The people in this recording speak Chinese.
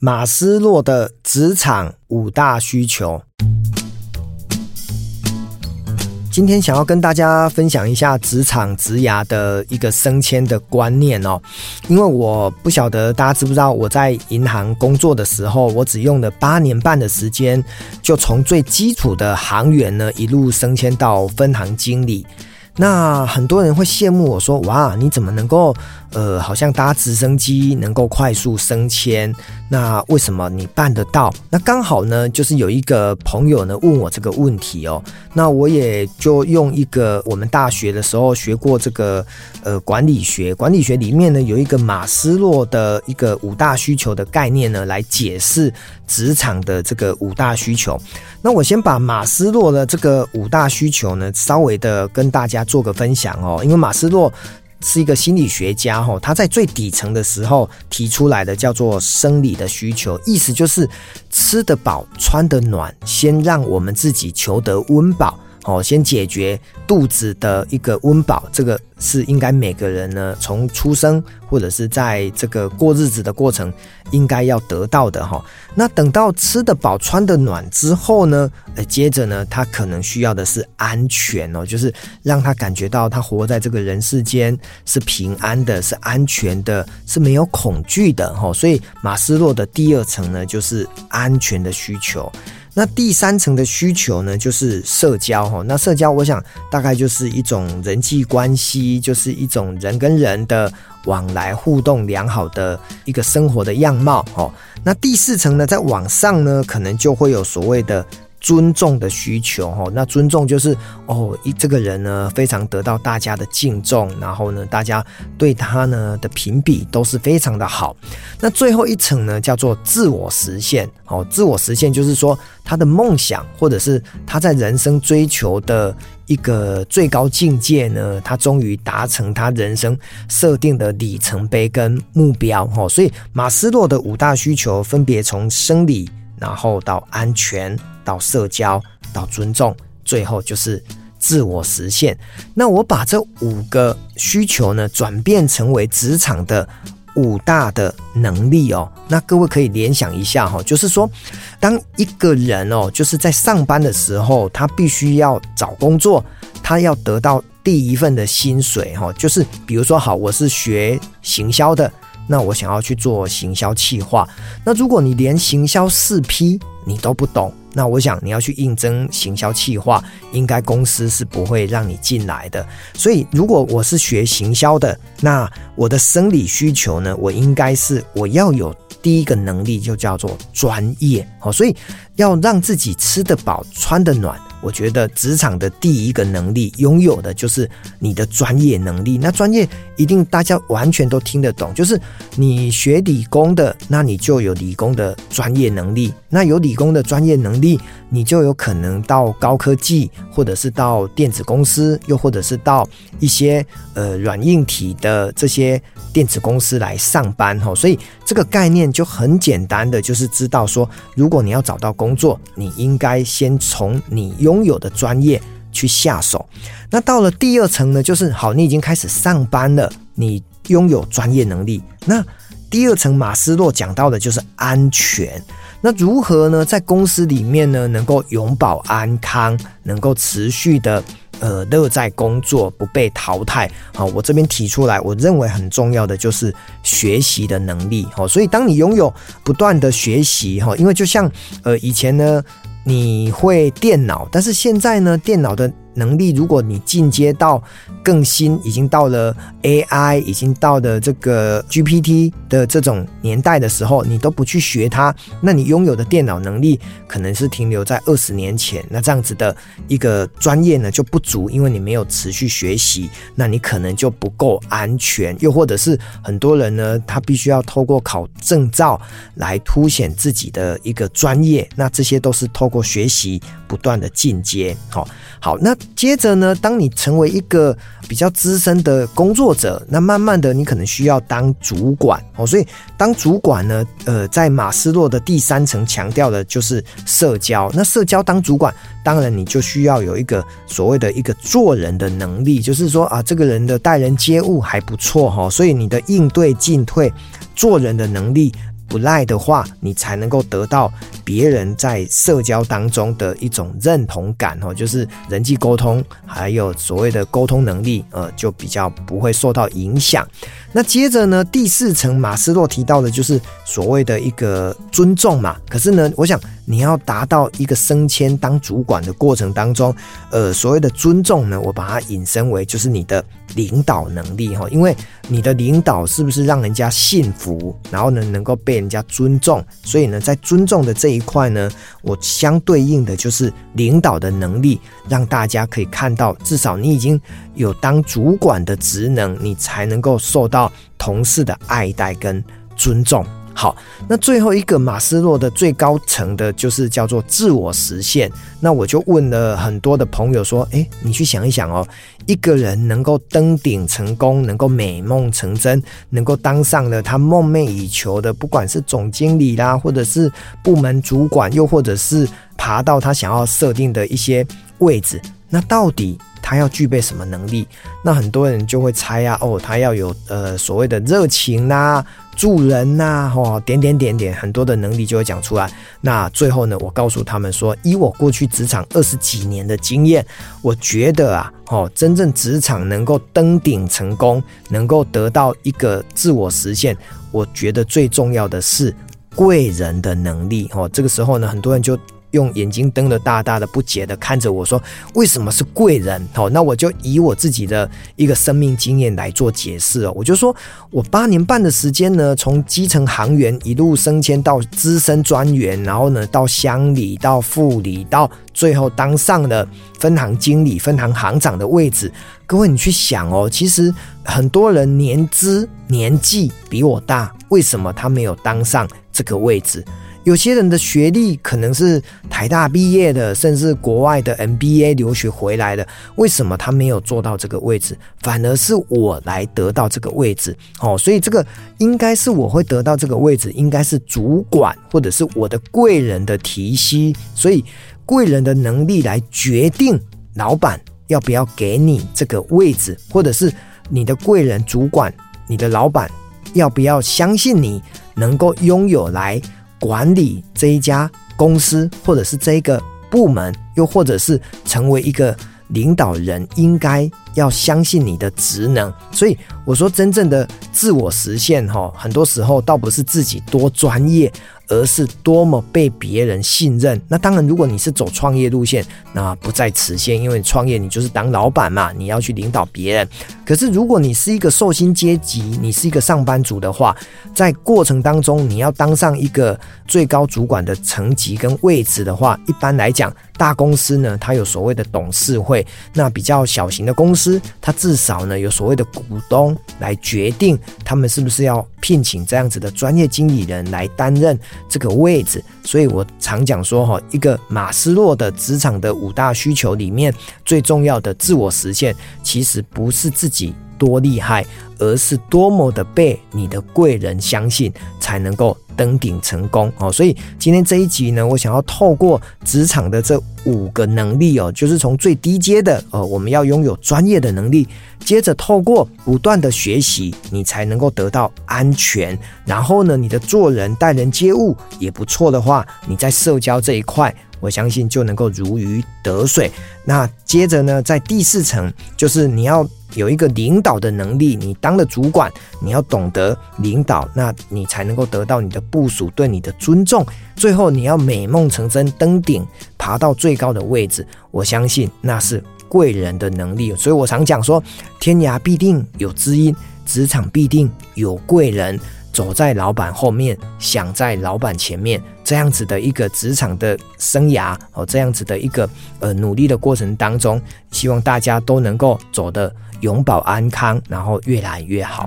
马斯洛的职场五大需求。今天想要跟大家分享一下职场职涯的一个升迁的观念哦，因为我不晓得大家知不知道，我在银行工作的时候，我只用了八年半的时间，就从最基础的行员呢，一路升迁到分行经理。那很多人会羡慕我说：“哇，你怎么能够呃，好像搭直升机能够快速升迁？那为什么你办得到？”那刚好呢，就是有一个朋友呢问我这个问题哦。那我也就用一个我们大学的时候学过这个呃管理学，管理学里面呢有一个马斯洛的一个五大需求的概念呢来解释职场的这个五大需求。那我先把马斯洛的这个五大需求呢稍微的跟大家做个分享哦，因为马斯洛是一个心理学家哈，他在最底层的时候提出来的叫做生理的需求，意思就是吃得饱、穿得暖，先让我们自己求得温饱。哦，先解决肚子的一个温饱，这个是应该每个人呢从出生或者是在这个过日子的过程应该要得到的哈。那等到吃得饱、穿得暖之后呢，呃，接着呢，他可能需要的是安全哦，就是让他感觉到他活在这个人世间是平安的、是安全的、是没有恐惧的哈。所以马斯洛的第二层呢，就是安全的需求。那第三层的需求呢，就是社交哈。那社交，我想大概就是一种人际关系，就是一种人跟人的往来互动良好的一个生活的样貌哦。那第四层呢，在网上呢，可能就会有所谓的。尊重的需求，哈，那尊重就是哦，一这个人呢，非常得到大家的敬重，然后呢，大家对他呢的评比都是非常的好。那最后一层呢，叫做自我实现，哦，自我实现就是说他的梦想，或者是他在人生追求的一个最高境界呢，他终于达成他人生设定的里程碑跟目标，哦，所以马斯洛的五大需求分别从生理，然后到安全。到社交，到尊重，最后就是自我实现。那我把这五个需求呢，转变成为职场的五大的能力哦。那各位可以联想一下哈，就是说，当一个人哦，就是在上班的时候，他必须要找工作，他要得到第一份的薪水哈。就是比如说，好，我是学行销的，那我想要去做行销企划。那如果你连行销四 P 你都不懂，那我想你要去应征行销企划，应该公司是不会让你进来的。所以，如果我是学行销的，那我的生理需求呢，我应该是我要有第一个能力，就叫做专业。好，所以要让自己吃得饱、穿得暖。我觉得职场的第一个能力拥有的就是你的专业能力。那专业一定大家完全都听得懂，就是你学理工的，那你就有理工的专业能力。那有理工的专业能力，你就有可能到高科技，或者是到电子公司，又或者是到一些呃软硬体的这些电子公司来上班。吼，所以这个概念就很简单的，就是知道说，如果你要找到工工作，你应该先从你拥有的专业去下手，那到了第二层呢，就是好，你已经开始上班了，你拥有专业能力。那第二层马斯洛讲到的就是安全，那如何呢，在公司里面呢，能够永保安康，能够持续的呃乐在工作，不被淘汰。好，我这边提出来，我认为很重要的就是学习的能力。好，所以当你拥有不断的学习哈，因为就像呃以前呢。你会电脑，但是现在呢，电脑的能力，如果你进阶到更新，已经到了 AI，已经到了这个 GPT 的这种年代的时候，你都不去学它，那你拥有的电脑能力可能是停留在二十年前，那这样子的一个专业呢就不足，因为你没有持续学习，那你可能就不够安全，又或者是很多人呢，他必须要透过考证照来凸显自己的一个专业，那这些都是透过学习不断的进阶，好，好，那。接着呢，当你成为一个比较资深的工作者，那慢慢的你可能需要当主管哦。所以当主管呢，呃，在马斯洛的第三层强调的就是社交。那社交当主管，当然你就需要有一个所谓的一个做人的能力，就是说啊，这个人的待人接物还不错哈，所以你的应对进退、做人的能力。不赖的话，你才能够得到别人在社交当中的一种认同感哦，就是人际沟通还有所谓的沟通能力，呃，就比较不会受到影响。那接着呢，第四层马斯洛提到的就是所谓的一个尊重嘛。可是呢，我想你要达到一个升迁当主管的过程当中，呃，所谓的尊重呢，我把它引申为就是你的领导能力哈，因为你的领导是不是让人家信服，然后呢能够被人家尊重，所以呢，在尊重的这一一块呢，我相对应的就是领导的能力，让大家可以看到，至少你已经有当主管的职能，你才能够受。到同事的爱戴跟尊重。好，那最后一个马斯洛的最高层的就是叫做自我实现。那我就问了很多的朋友说：“诶，你去想一想哦，一个人能够登顶成功，能够美梦成真，能够当上了他梦寐以求的，不管是总经理啦，或者是部门主管，又或者是爬到他想要设定的一些位置，那到底？”他要具备什么能力？那很多人就会猜啊，哦，他要有呃所谓的热情呐、啊、助人呐、啊，哦，点点点点，很多的能力就会讲出来。那最后呢，我告诉他们说，以我过去职场二十几年的经验，我觉得啊，哦，真正职场能够登顶成功，能够得到一个自我实现，我觉得最重要的是贵人的能力。哦，这个时候呢，很多人就。用眼睛瞪得大大的，不解的看着我说：“为什么是贵人？”哦，那我就以我自己的一个生命经验来做解释哦。我就说我八年半的时间呢，从基层行员一路升迁到资深专员，然后呢到乡里、到副里，到最后当上了分行经理、分行行长的位置。各位，你去想哦，其实很多人年资年纪比我大，为什么他没有当上这个位置？有些人的学历可能是台大毕业的，甚至国外的 MBA 留学回来的，为什么他没有做到这个位置，反而是我来得到这个位置？哦，所以这个应该是我会得到这个位置，应该是主管或者是我的贵人的提携，所以贵人的能力来决定老板要不要给你这个位置，或者是你的贵人主管、你的老板要不要相信你能够拥有来。管理这一家公司，或者是这一个部门，又或者是成为一个领导人，应该要相信你的职能。所以我说，真正的自我实现，哈，很多时候倒不是自己多专业。而是多么被别人信任。那当然，如果你是走创业路线，那不在此限，因为创业你就是当老板嘛，你要去领导别人。可是如果你是一个寿星阶级，你是一个上班族的话，在过程当中你要当上一个最高主管的层级跟位置的话，一般来讲，大公司呢，它有所谓的董事会；那比较小型的公司，它至少呢有所谓的股东来决定他们是不是要聘请这样子的专业经理人来担任。这个位置，所以我常讲说哈，一个马斯洛的职场的五大需求里面，最重要的自我实现，其实不是自己多厉害，而是多么的被你的贵人相信，才能够登顶成功哦。所以今天这一集呢，我想要透过职场的这五个能力哦，就是从最低阶的哦，我们要拥有专业的能力。接着透过不断的学习，你才能够得到安全。然后呢，你的做人待人接物也不错的话，你在社交这一块，我相信就能够如鱼得水。那接着呢，在第四层，就是你要有一个领导的能力。你当了主管，你要懂得领导，那你才能够得到你的部属对你的尊重。最后，你要美梦成真，登顶，爬到最高的位置。我相信那是。贵人的能力，所以我常讲说，天涯必定有知音，职场必定有贵人。走在老板后面，想在老板前面，这样子的一个职场的生涯哦，这样子的一个呃努力的过程当中，希望大家都能够走得永保安康，然后越来越好。